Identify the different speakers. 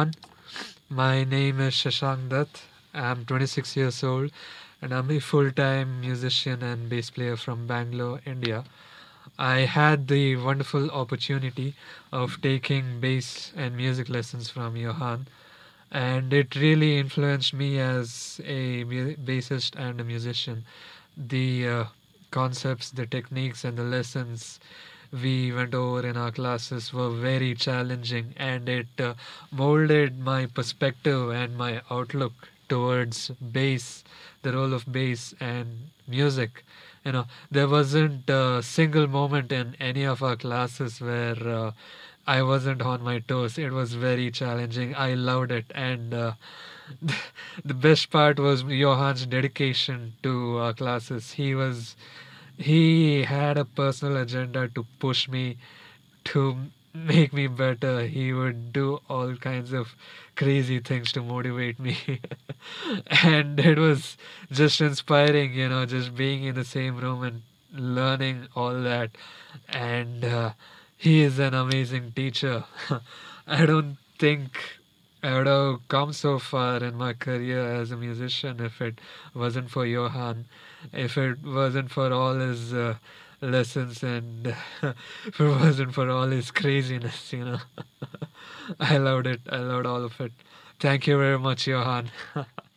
Speaker 1: everyone, my name is Shashank Dutt. I'm 26 years old and I'm a full time musician and bass player from Bangalore, India. I had the wonderful opportunity of taking bass and music lessons from Johan, and it really influenced me as a bassist and a musician. The uh, concepts, the techniques, and the lessons we went over in our classes were very challenging, and it uh, molded my perspective and my outlook towards bass, the role of bass and music. You know, there wasn't a single moment in any of our classes where uh, I wasn't on my toes. It was very challenging. I loved it, and uh, the best part was Johan's dedication to our classes. He was he had a personal agenda to push me to make me better. He would do all kinds of crazy things to motivate me. and it was just inspiring, you know, just being in the same room and learning all that. And uh, he is an amazing teacher. I don't think I would have come so far in my career as a musician if it wasn't for Johan, if it wasn't for all his uh, lessons and if it wasn't for all his craziness, you know. I loved it. I loved all of it. Thank you very much, Johan.